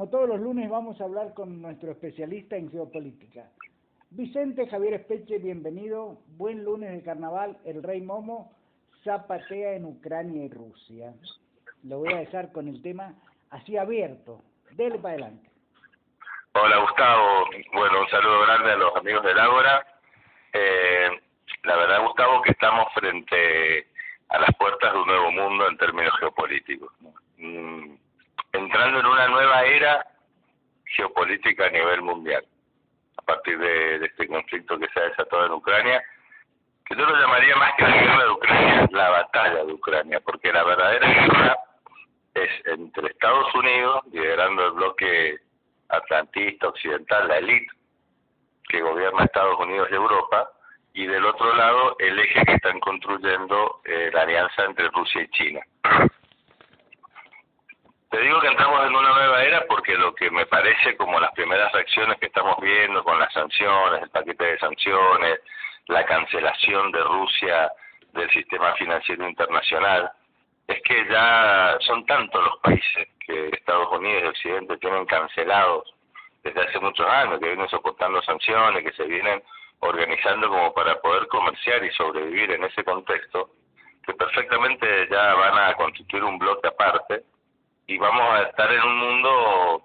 como todos los lunes, vamos a hablar con nuestro especialista en geopolítica. Vicente Javier Espeche, bienvenido. Buen lunes de carnaval. El rey Momo zapatea en Ucrania y Rusia. Lo voy a dejar con el tema así abierto. Dele para adelante. Hola Gustavo, bueno, un saludo grande a los amigos del Ágora. Eh, la verdad, Gustavo, que estamos frente a las puertas de un nuevo mundo en términos geopolíticos. Mm, entrando en una nueva era geopolítica a nivel mundial, a partir de, este conflicto que se ha desatado en Ucrania, que yo lo llamaría más que la guerra de Ucrania, la batalla de Ucrania, porque la verdadera guerra es entre Estados Unidos, liderando el bloque atlantista, occidental, la élite que gobierna Estados Unidos y Europa, y del otro lado el eje que están construyendo eh, la alianza entre Rusia y China. Digo que entramos en una nueva era porque lo que me parece como las primeras reacciones que estamos viendo con las sanciones, el paquete de sanciones, la cancelación de Rusia del sistema financiero internacional, es que ya son tantos los países que Estados Unidos y Occidente tienen cancelados desde hace muchos años, que vienen soportando sanciones, que se vienen organizando como para poder comerciar y sobrevivir en ese contexto, que perfectamente ya van a constituir un bloque aparte y vamos a estar en un mundo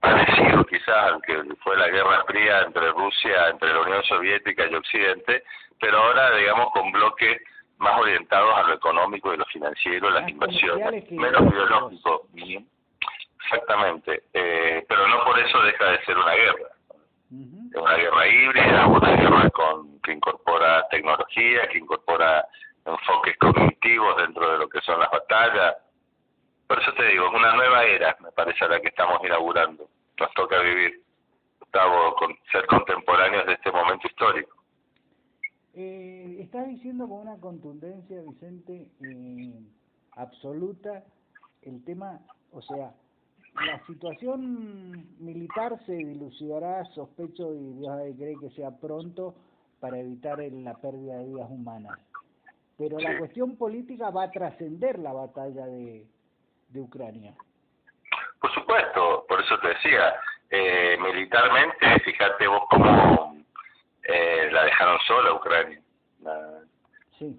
parecido quizás que fue la Guerra Fría entre Rusia, entre la Unión Soviética y Occidente, pero ahora digamos con bloques más orientados a lo económico y lo financiero, las inversiones, menos biológico. Exactamente, eh, pero no por eso deja de ser una guerra. Es una guerra híbrida, una guerra con, que incorpora tecnología, que incorpora enfoques cognitivos dentro de lo que son las batallas. Es una nueva era, me parece, la que estamos inaugurando. Nos toca vivir, Gustavo, con, ser contemporáneos de este momento histórico. Eh, estás diciendo con una contundencia, Vicente, eh, absoluta, el tema, o sea, la situación militar se dilucidará, sospecho, y Dios cree que sea pronto para evitar la pérdida de vidas humanas. Pero la cuestión política va a trascender la batalla de, de Ucrania. Por supuesto, por eso te decía, eh, militarmente, fíjate vos cómo eh, la dejaron sola Ucrania.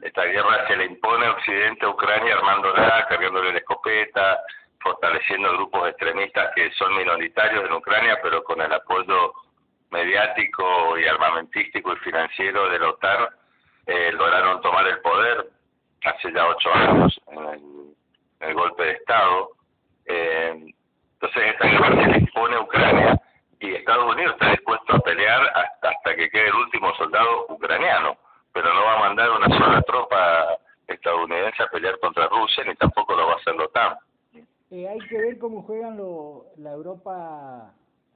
Esta guerra se le impone a Occidente a Ucrania armándola, cargándole la escopeta, fortaleciendo grupos extremistas que son minoritarios en Ucrania, pero con el apoyo mediático y armamentístico y financiero de la OTAN, eh, lograron tomar el poder hace ya ocho años en el, golpe de Estado. Eh, entonces esta guerra se le impone a Ucrania y Estados Unidos está dispuesto a pelear hasta, hasta que quede el último soldado ucraniano, pero no va a mandar una sola tropa estadounidense a pelear contra Rusia ni tampoco lo va a hacer la OTAN. Eh, hay que ver cómo juegan lo, la Europa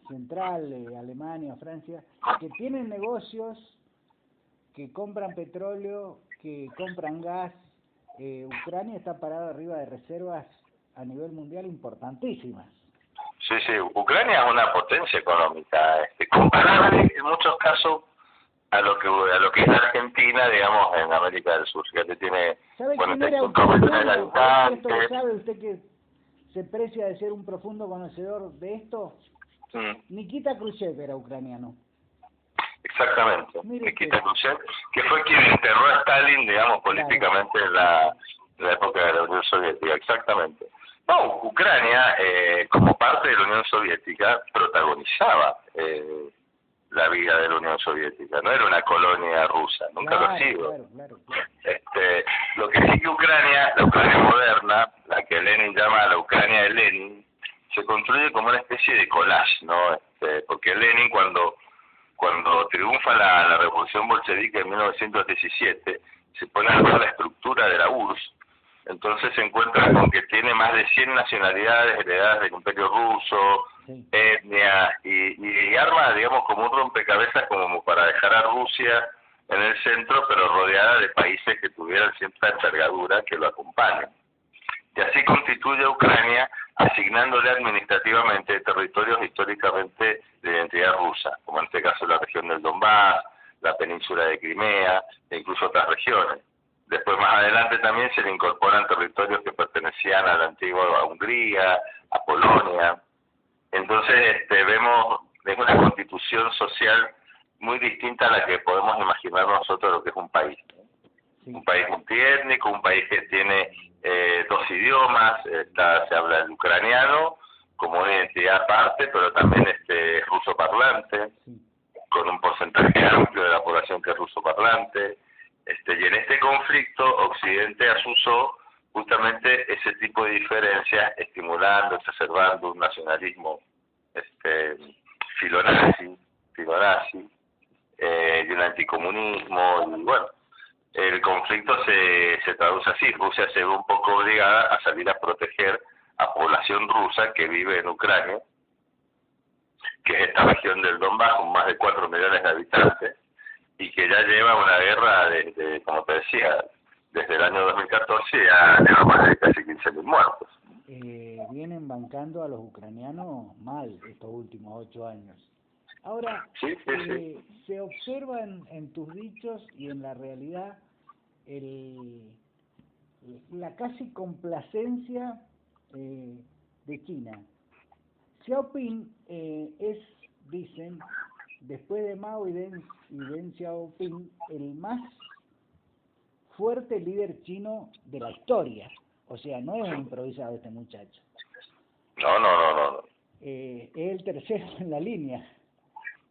central, eh, Alemania, Francia, que tienen negocios, que compran petróleo, que compran gas. Eh, Ucrania está parada arriba de reservas a nivel mundial importantísimas. Sí, sí, Ucrania es una potencia económica, este, comparable en muchos casos a lo que a lo que es Argentina, digamos, en América del Sur. Tiene ¿Sabe quién era Ucrania? ¿Sabe usted que se precia de ser un profundo conocedor de esto. Mm. Nikita Khrushchev era ucraniano. Exactamente. Nikita Khrushchev, que fue quien enterró a Stalin, digamos, políticamente en la, época de la Unión Soviética. Exactamente. No, Ucrania, eh, como parte de la Unión Soviética, protagonizaba eh, la vida de la Unión Soviética, no era una colonia rusa, nunca lo ha sido. Este, lo que sí que Ucrania, la Ucrania moderna, la que Lenin llama la Ucrania de Lenin, se construye como una especie de collage, ¿no? Este, porque Lenin cuando cuando triunfa la, la revolución bolchevique en 1917, se pone a la estructura de la URSS, entonces se encuentra con que tiene más de 100 nacionalidades heredadas del Imperio Ruso, etnia, y, y, arma, digamos, como un rompecabezas como para dejar a Rusia en el centro, pero rodeada de países que tuvieran cierta envergadura que lo acompañan. Y así constituye Ucrania, asignándole administrativamente territorios históricamente de identidad rusa, como en este caso la región del Donbass, la península de Crimea e incluso otras regiones. Después más adelante también se le incorporan territorios que pertenecían a la antigua Hungría, a Polonia, Entonces este, vemos, es una constitución social muy distinta a la que podemos imaginar nosotros lo que es un país. Un país multiétnico, un país que tiene eh, dos idiomas, está, se habla el ucraniano como una identidad aparte, pero también este ruso parlante, con un porcentaje amplio de la población que es ruso parlante. Este, y en este conflicto Occidente asusó justamente ese tipo de diferencias, estimulando, exacerbando un nacionalismo este, filonazi, filonazi eh, y un anticomunismo, y bueno, el conflicto se, se traduce así, Rusia se ve un poco obligada a salir a proteger a población rusa que vive en Ucrania, que es esta región del Donbass con más de 4 millones de habitantes, y que ya lleva una guerra desde, como te decía, desde el año 2014 ya lleva más de casi 15.000 muertos. Eh, vienen bancando a los ucranianos mal estos últimos ocho años. Ahora, eh, se observa en, tus dichos y en la realidad el, la casi complacencia eh, de China. Xiaoping eh, es, dicen, después de Mao y Deng, y Deng Xiaoping, el más fuerte líder chino de la historia. O sea, no es un improvisado este muchacho. No, no, no, no. Eh, es el tercero en la línea.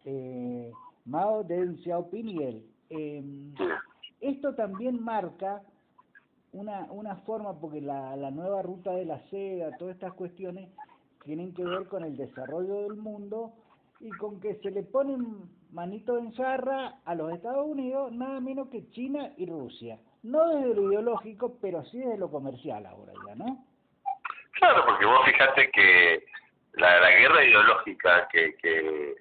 Eh, Mao, Deng Xiaoping y él. Eh, esto también marca una, una forma, porque la, la nueva ruta de la seda, todas estas cuestiones, tienen que ver con el desarrollo del mundo y con que se le ponen manito en zarra a los Estados Unidos, nada menos que China y Rusia. No desde lo ideológico, pero sí desde lo comercial ahora ya, ¿no? Claro, porque vos fijate que la, la guerra ideológica que, que,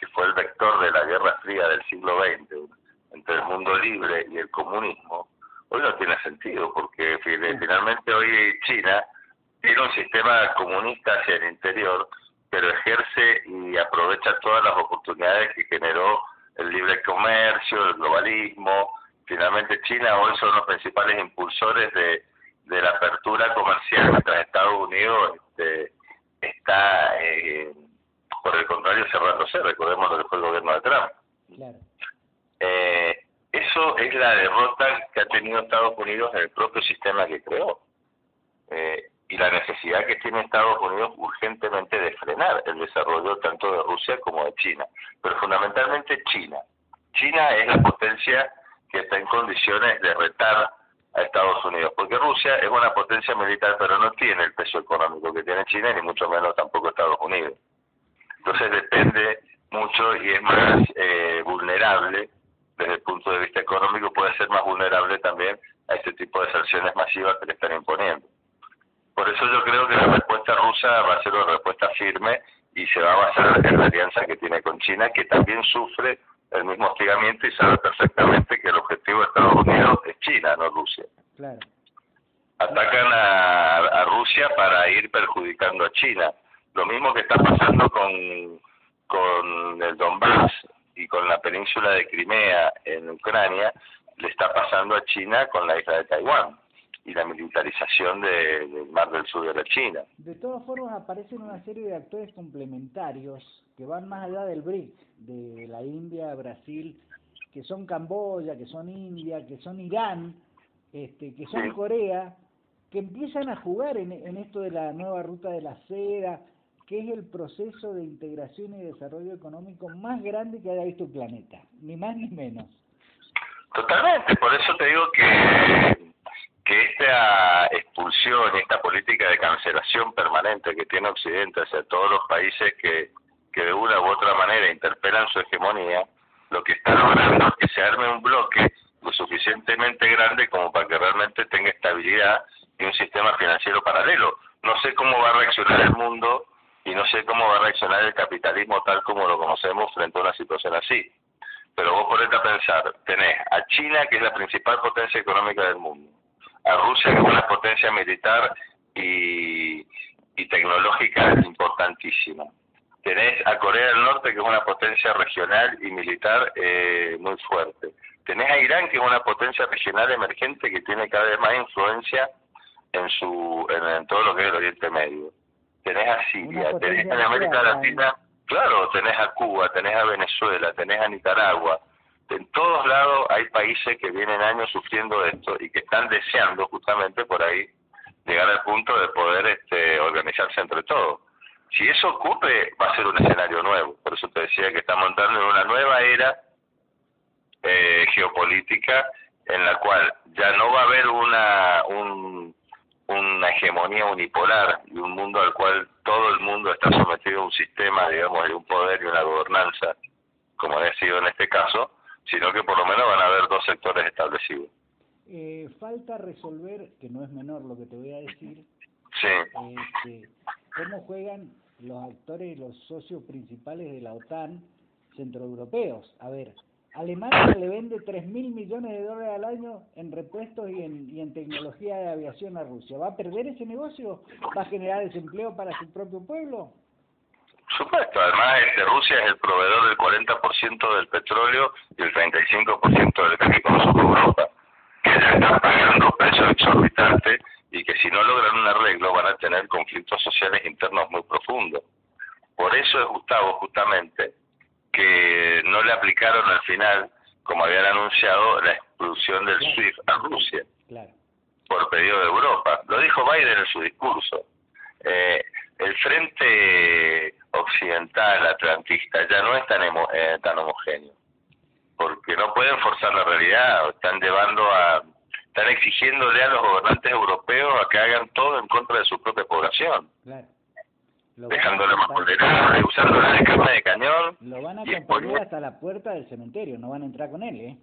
que fue el vector de la Guerra Fría del siglo XX entre el mundo libre y el comunismo, hoy no tiene sentido, porque finalmente hoy China tiene un sistema comunista hacia el interior, pero ejerce y aprovecha todas las oportunidades que generó el libre comercio, el globalismo. Finalmente China hoy son los principales impulsores de, de la apertura comercial, mientras Estados Unidos este, está, eh, contrario, cerrándose. Recordemos lo que fue el gobierno de Trump. Eh, eso es la derrota que ha tenido Estados Unidos en el propio sistema que creó. Eh, y la necesidad que tiene Estados Unidos urgentemente de frenar el desarrollo tanto de Rusia como de China, pero fundamentalmente China. China es la potencia que está en condiciones de retar a Estados Unidos, porque Rusia es una potencia militar, pero no tiene el peso económico que tiene China, ni mucho menos tampoco Estados Unidos. Entonces depende mucho y es más eh, vulnerable desde el punto de vista económico, puede ser más vulnerable también a este tipo de sanciones masivas que le están imponiendo. Por eso yo creo que la respuesta rusa va a ser una respuesta firme y se va a basar en la alianza que tiene con China, que también sufre el mismo hostigamiento y sabe perfectamente que el objetivo de Estados Unidos es China, no Rusia. Atacan a, Rusia para ir perjudicando a China. Lo mismo que está pasando con, con el Donbass y con la península de Crimea en Ucrania, le está pasando a China con la isla de Taiwán y la militarización del mar del sur de la China. De todas formas, aparecen una serie de actores complementarios que van más allá del BRIC, de la India, Brasil, que son Camboya, que son India, que son Irán, este, que son Corea, que empiezan a jugar en, en esto de la nueva ruta de la seda, que es el proceso de integración y desarrollo económico más grande que haya visto el planeta, ni más ni menos. Totalmente, por eso te digo que que esta expulsión, esta política de cancelación permanente que tiene Occidente hacia todos los países que, que de una u otra manera interpelan su hegemonía, lo que está logrando es que se arme un bloque lo suficientemente grande como para que realmente tenga estabilidad y un sistema financiero paralelo. No sé cómo va a reaccionar el mundo y no sé cómo va a reaccionar el capitalismo tal como lo conocemos frente a una situación así. Pero vos ponete a pensar, tenés a China, que es la principal potencia económica del mundo, a Rusia, que es una potencia militar y, tecnológica importantísima. Tenés a Corea del Norte, que es una potencia regional y militar eh, muy fuerte. Tenés a Irán, que es una potencia regional emergente que tiene cada vez más influencia en, su, en, todo lo que es el Oriente Medio. Tenés a Siria, tenés en América Latina, claro, tenés a Cuba, tenés a Venezuela, tenés a Nicaragua. En todos lados hay países que vienen años sufriendo esto y que están deseando justamente por ahí llegar al punto de poder este, organizarse entre todos. Si eso ocurre, va a ser un escenario nuevo. Por eso te decía que estamos entrando en una nueva era eh, geopolítica en la cual ya no va a haber una un, una hegemonía unipolar y un mundo al cual todo el mundo está sometido a un sistema, digamos, de un poder y una gobernanza, como ha sido en este caso, sino que por lo menos van a haber dos sectores establecidos. Eh, falta resolver, que no es menor lo que te voy a decir, sí. este, cómo juegan los actores los socios principales de la OTAN centroeuropeos. A ver, Alemania le vende 3 mil millones de dólares al año en repuestos y en, tecnología de aviación a Rusia. ¿Va a perder ese negocio? ¿Va a generar desempleo para su propio pueblo? Supuesto, además este, Rusia es el proveedor del 40% del petróleo y el 35% del gas que consume Europa, que ya están pagando precios exorbitantes y que si no logran un arreglo van a tener conflictos sociales internos muy profundos. Por eso es Gustavo justamente que no le aplicaron al final, como habían anunciado, la expulsión del SWIFT a Rusia por pedido de Europa. Lo dijo Biden en su discurso. Eh, el frente occidental atlantista ya no es tan, eh, tan homogéneo, porque no pueden forzar la realidad, están llevando a, están exigiéndole a los gobernantes europeos a que hagan todo en contra de su propia población. Claro dejándolo más vulnerable, usando la de de cañón. Lo van a acompañar hasta la puerta del cementerio, no van a entrar con él, ¿eh?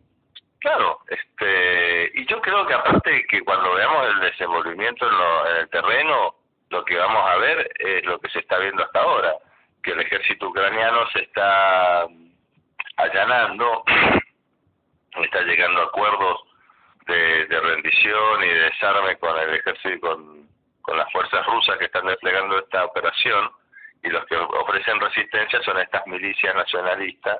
Claro, este, y yo creo que aparte que cuando veamos el desenvolvimiento en, lo, en el terreno, lo que vamos a ver es lo que se está viendo hasta ahora, que el ejército ucraniano se está allanando, está llegando a acuerdos de, de rendición y de desarme con el ejército, con con las fuerzas rusas que están desplegando esta operación y los que ofrecen resistencia son estas milicias nacionalistas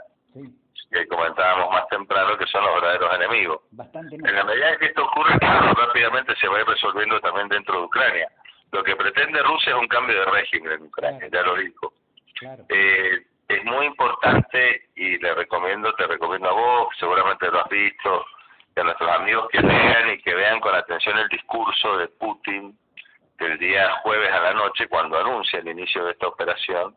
que comentábamos más temprano que son los verdaderos enemigos. en la medida en que esto ocurre, rápidamente se va a ir resolviendo también dentro de Ucrania. Lo que pretende Rusia es un cambio de régimen en Ucrania, ya lo dijo. Eh, es muy importante y le recomiendo, te recomiendo a vos, seguramente lo has visto, y a nuestros amigos que lean y que vean con atención el discurso de Putin del día jueves a la noche cuando anuncia el inicio de esta operación,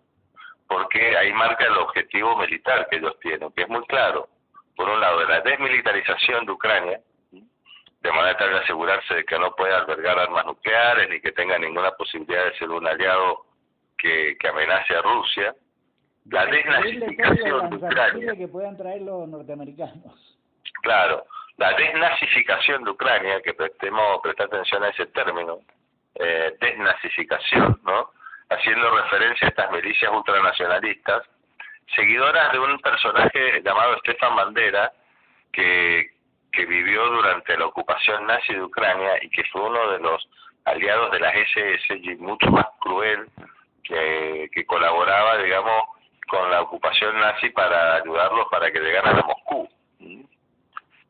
porque ahí marca el objetivo militar que ellos tienen, que es muy claro. Por un lado, la desmilitarización de Ucrania, de manera tal de asegurarse de que no pueda albergar armas nucleares ni que tenga ninguna posibilidad de ser un aliado que, que amenace a Rusia. La desnazificación de Ucrania. que puedan traer los norteamericanos. Claro, la desnazificación de Ucrania, que prestemos prestar atención a ese término, eh, desnazificación, ¿no? haciendo referencia a estas milicias ultranacionalistas, seguidoras de un personaje llamado Stefan Bandera, que, que vivió durante la ocupación nazi de Ucrania y que fue uno de los aliados de las SS y mucho más cruel, que, que colaboraba, digamos, con la ocupación nazi para ayudarlos para que llegaran a Moscú.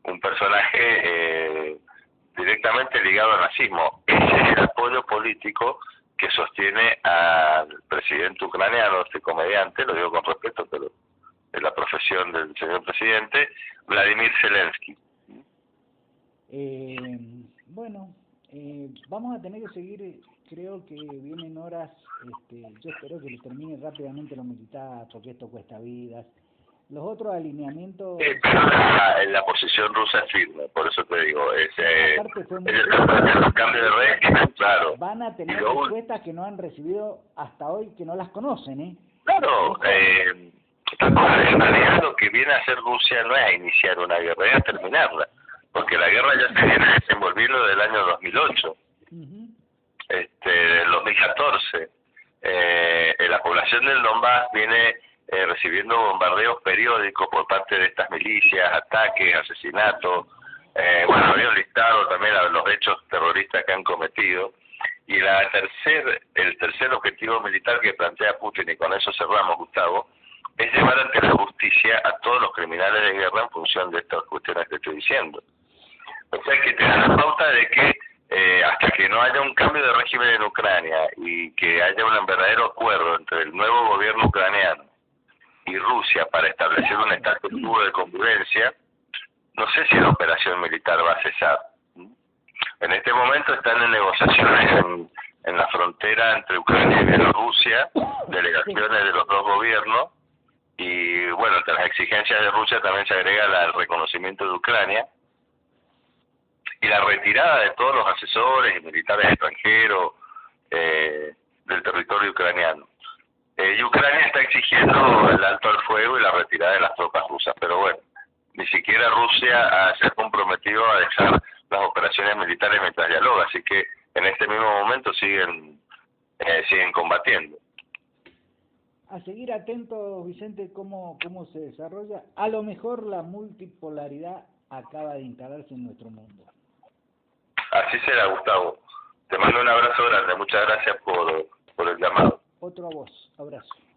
Un personaje eh, directamente ligado al nazismo. Ese es el apoyo político que sostiene al presidente ucraniano, este comediante, lo digo con respeto, pero es la profesión del señor presidente, Vladimir Zelensky. Eh, bueno, eh, vamos a tener que seguir, creo que vienen horas, este, yo espero que le termine rápidamente lo militar, porque esto cuesta vidas, los otros alineamientos... la, posición rusa es firme, por eso te digo, es, eh, el, cambio de régimen, claro. Van a tener respuestas que no han recibido hasta hoy, que no las conocen, ¿eh? Claro, eh, en realidad lo que viene a hacer Rusia no es a iniciar una guerra, es a terminarla, porque la guerra ya se viene desenvolviendo desde el año 2008, este, del 2014. Eh, la población del Donbass viene eh, recibiendo bombardeos periódicos por parte de estas milicias, ataques, asesinatos. Eh, bueno, había listado también los hechos terroristas que han cometido. Y la tercer, el tercer objetivo militar que plantea Putin, y con eso cerramos, Gustavo, es llevar ante la justicia a todos los criminales de guerra en función de estas cuestiones que estoy diciendo. O sea que te da la pauta de que eh, hasta que no haya un cambio de régimen en Ucrania y que haya un verdadero acuerdo entre el nuevo gobierno ucraniano y Rusia para establecer un estatus de convivencia, no sé si la operación militar va a cesar. En este momento están en negociaciones en, la frontera entre Ucrania y Bielorrusia, delegaciones de los dos gobiernos, y bueno, entre las exigencias de Rusia también se agrega el reconocimiento de Ucrania y la retirada de todos los asesores y militares extranjeros eh, del territorio ucraniano. Eh, y Ucrania está exigiendo el alto al fuego y la retirada de las tropas rusas, pero bueno, ni siquiera Rusia se ha comprometido a dejar las operaciones militares mientras dialoga, así que en este mismo momento siguen eh, siguen combatiendo. A seguir atentos, Vicente, cómo, cómo se desarrolla. A lo mejor la multipolaridad acaba de instalarse en nuestro mundo. Así será, Gustavo. Te mando un abrazo grande. Muchas gracias por, por el llamado. Otro a vos. Abrazo.